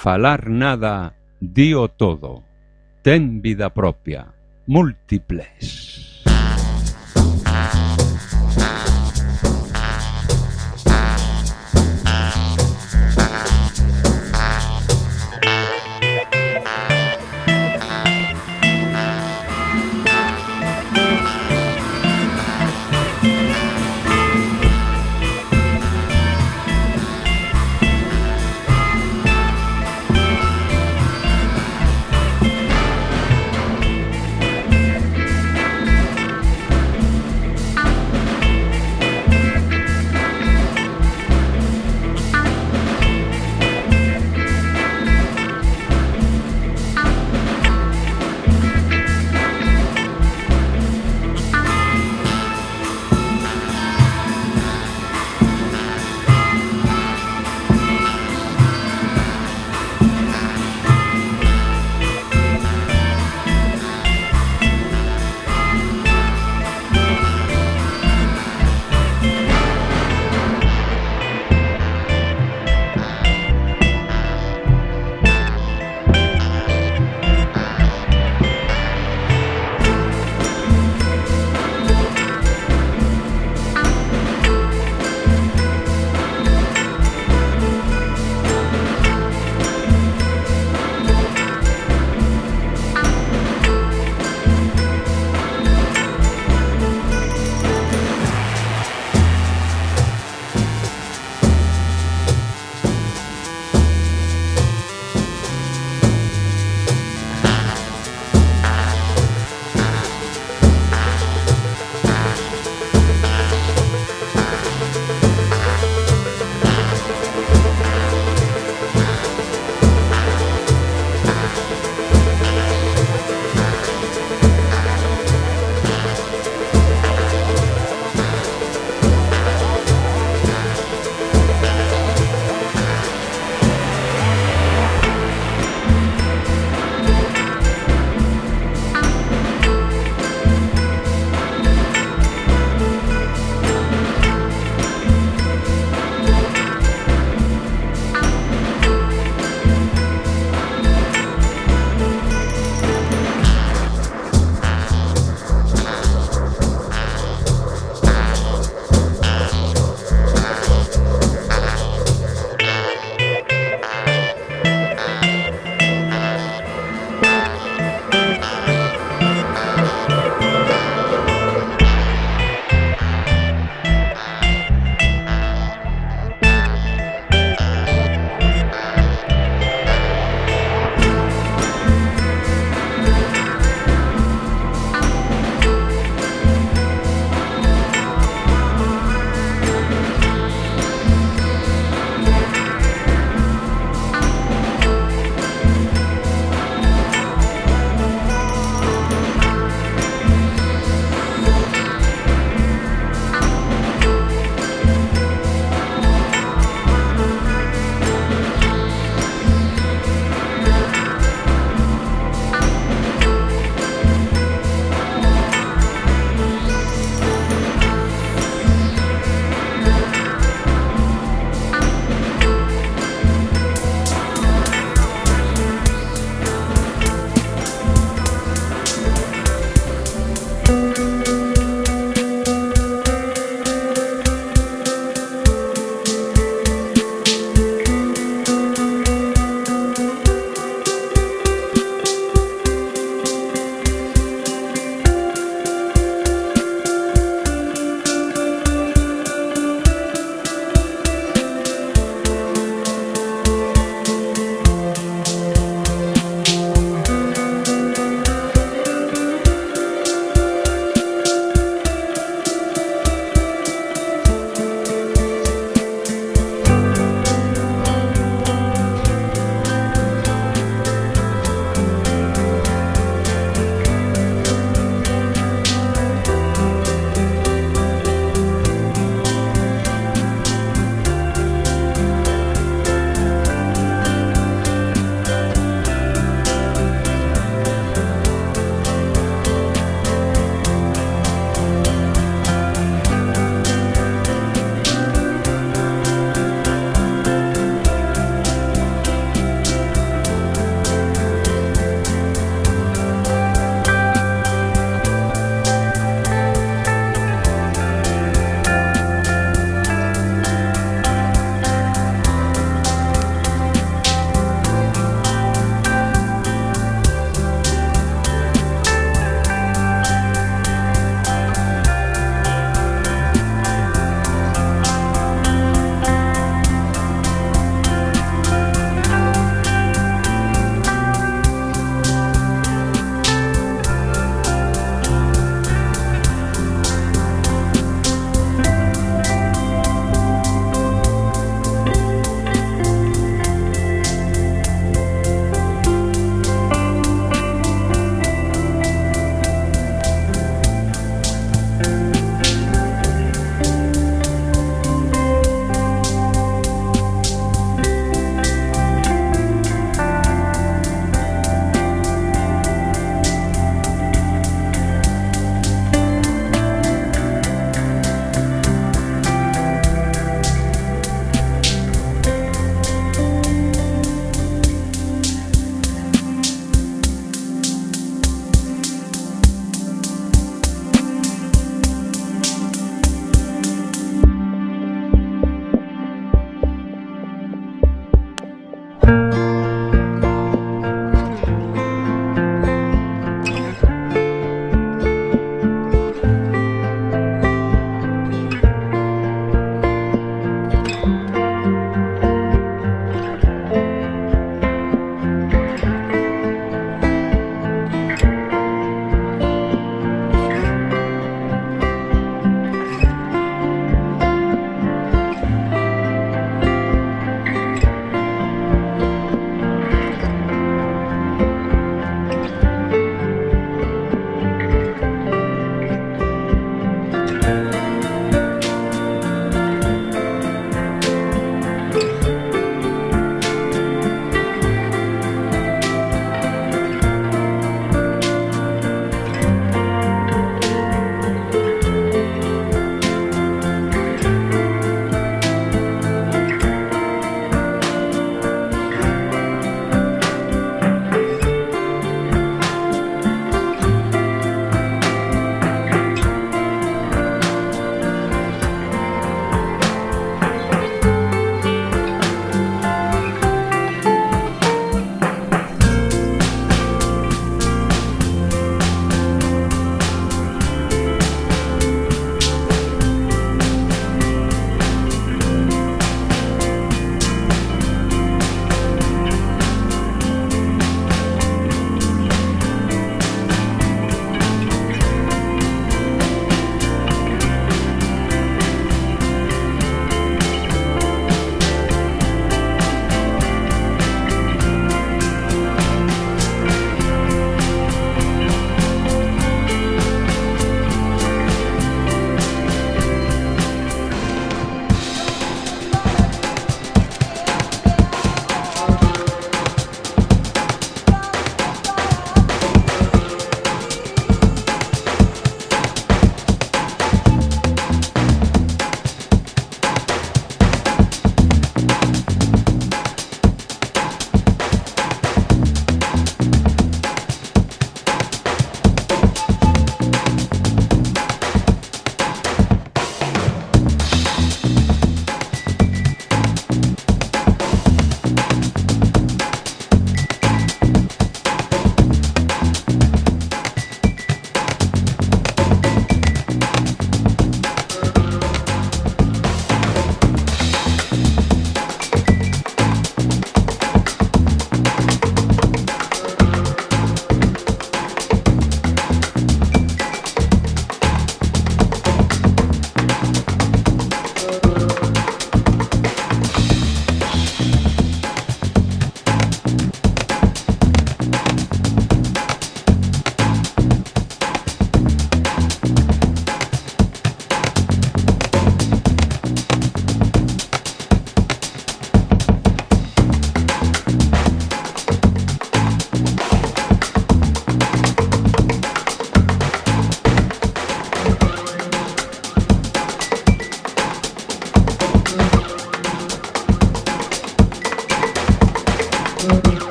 falar nada, dío todo. Ten vida propia, múltiples.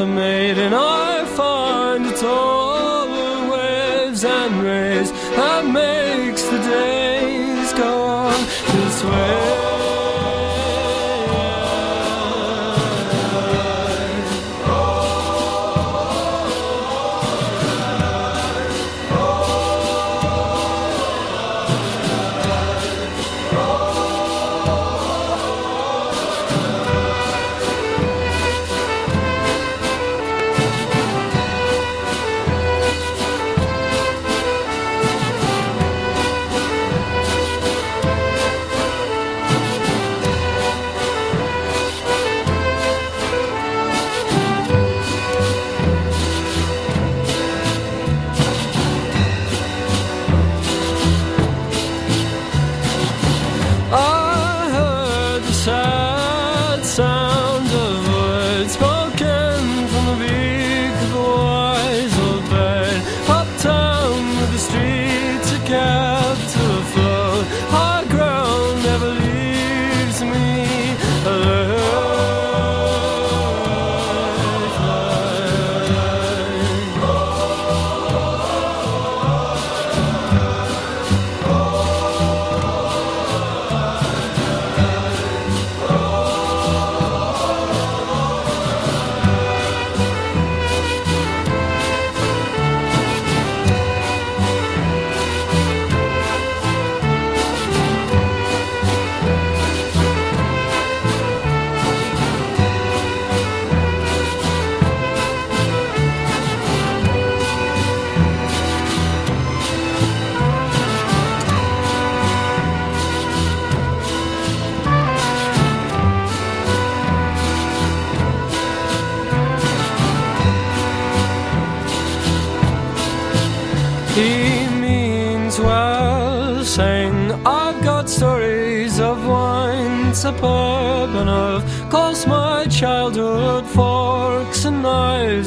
for me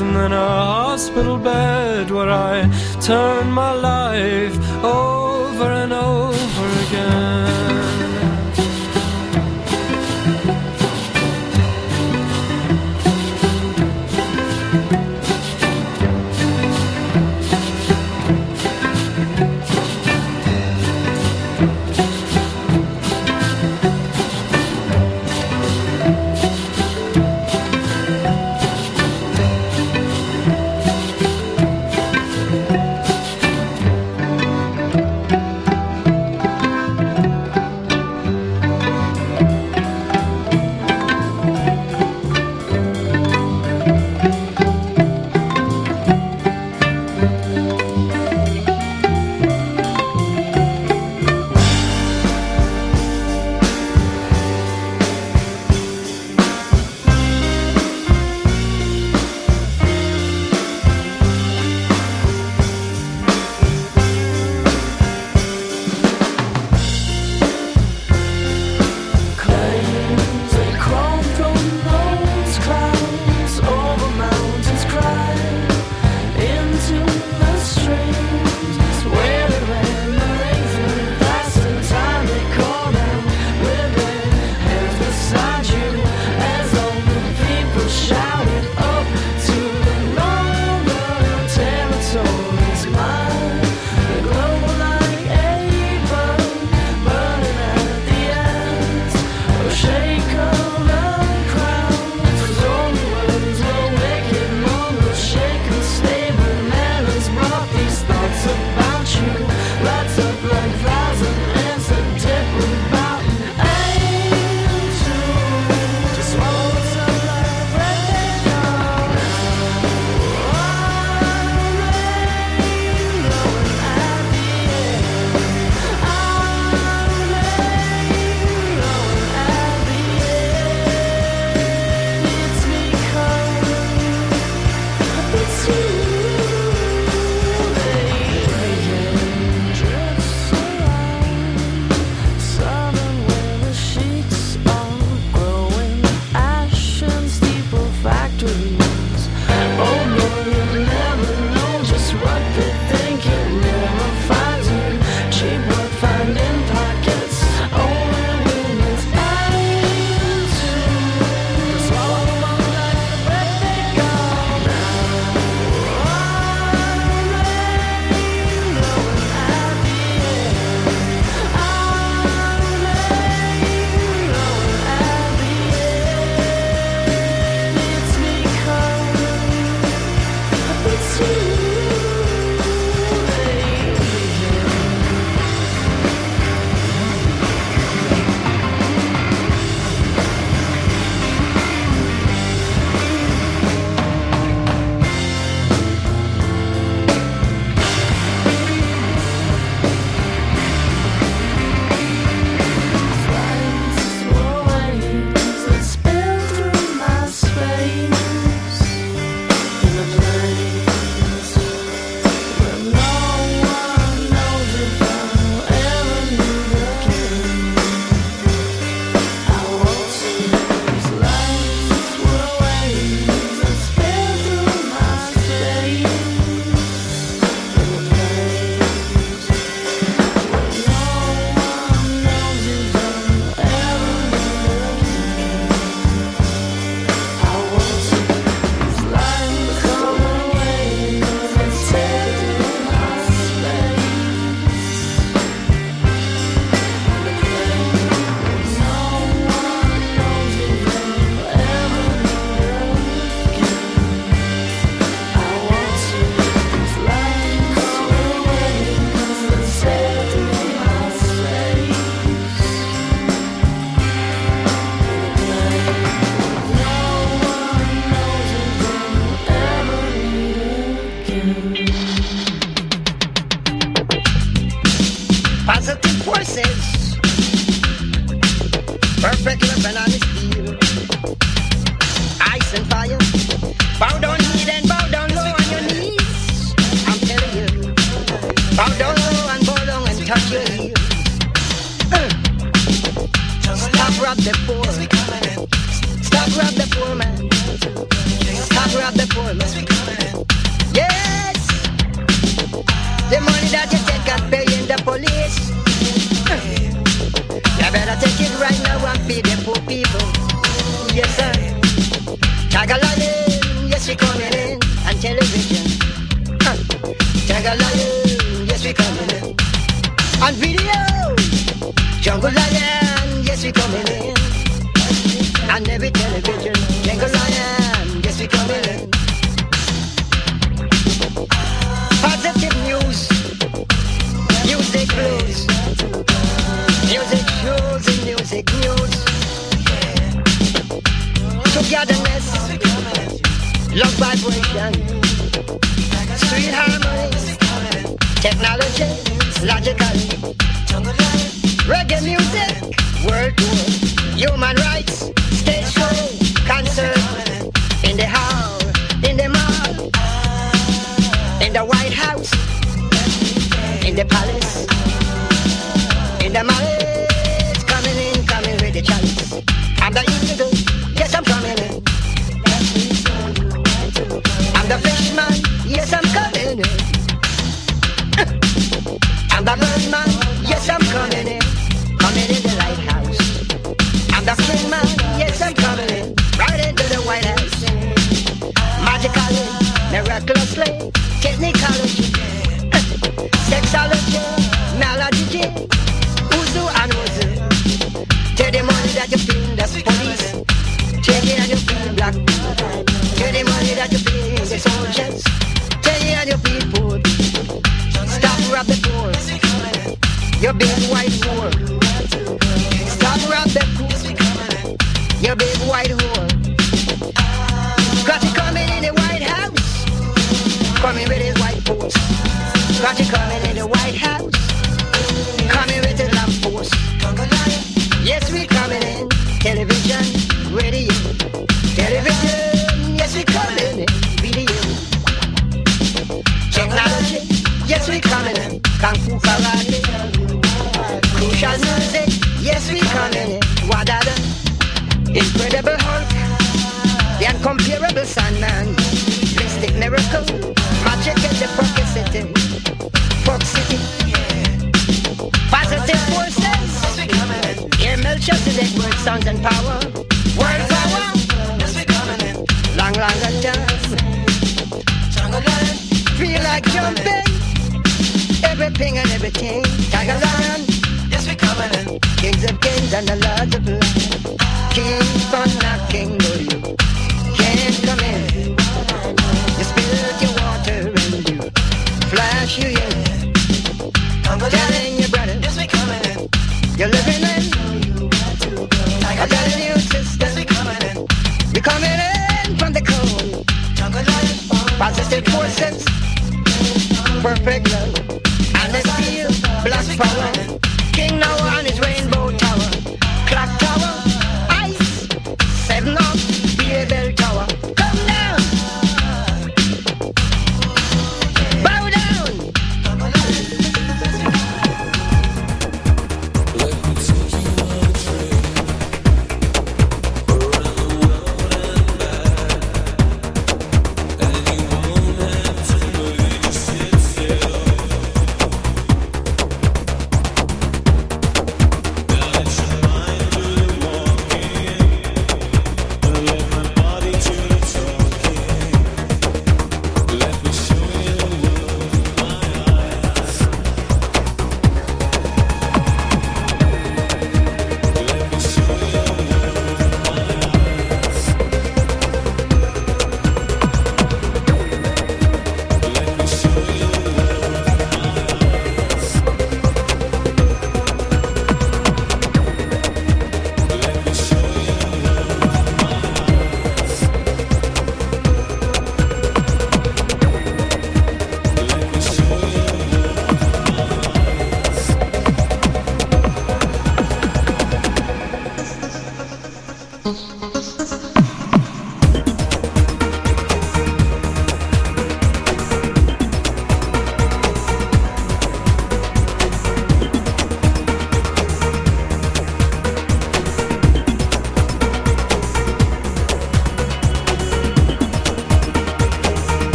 and then a hospital bed where I turn my life over and over again. like jumping. Everything and everything. Tigerland. Yes, we're coming in. Kings of kings and the lords of blue. King for knocking, no you can't come in. You spilled your water and you flash your yell. Telling your brother. Yes, we're coming in. You're living in. I'm telling you, sister. Yes, we're coming in. You're coming in from the cold. Jungle life. Positive forces perfect love. And it feels black power.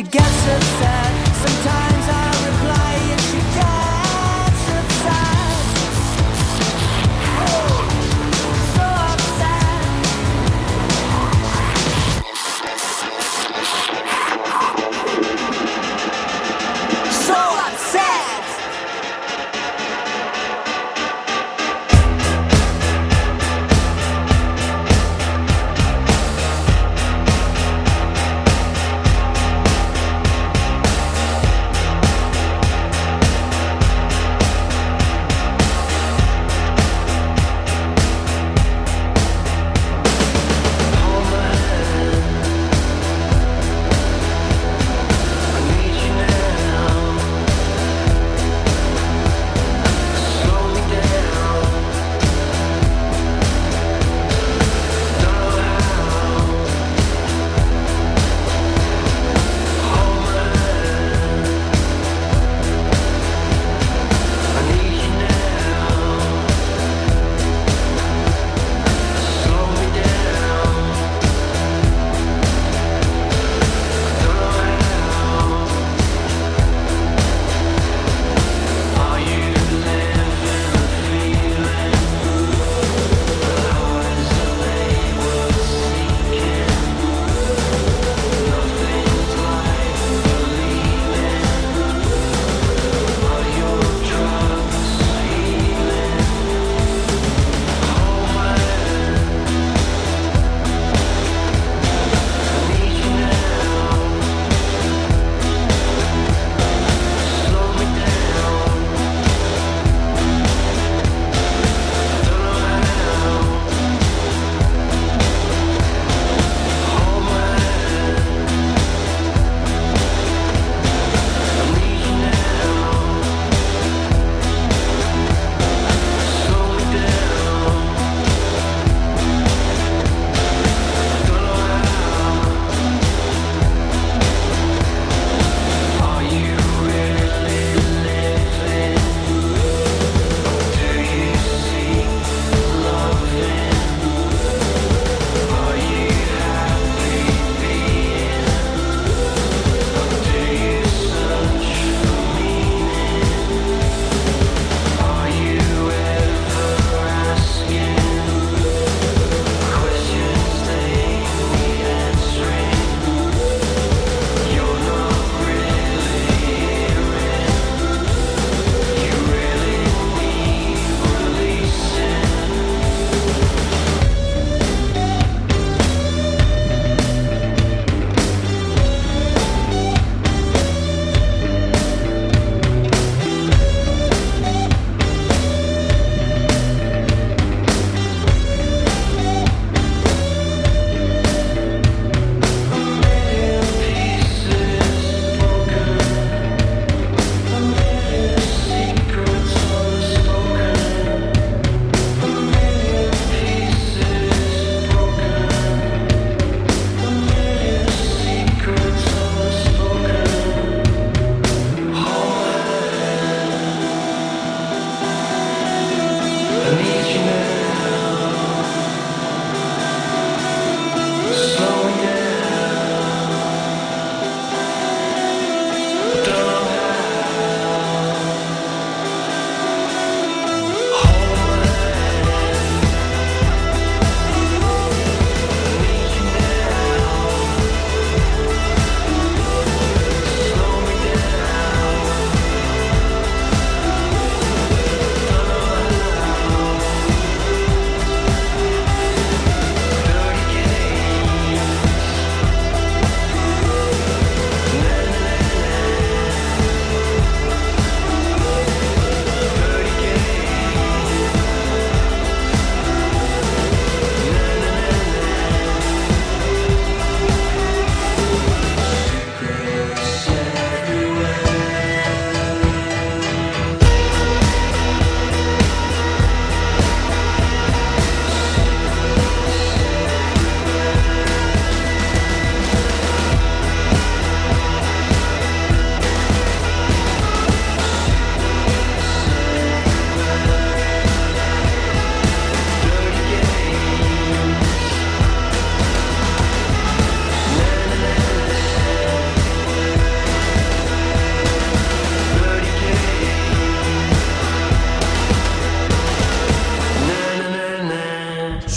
she gets upset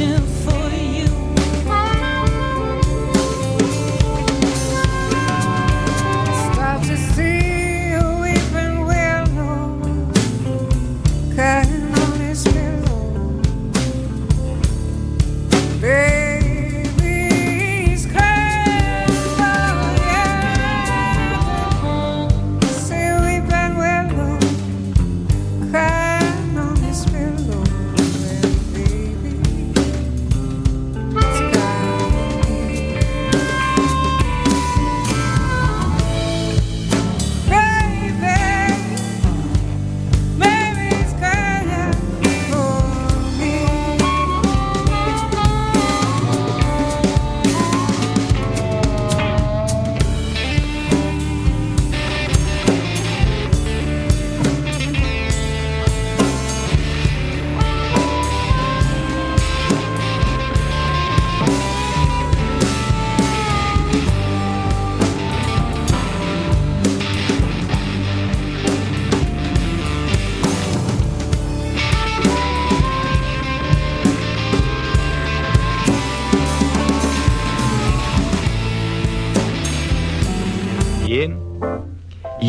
patience.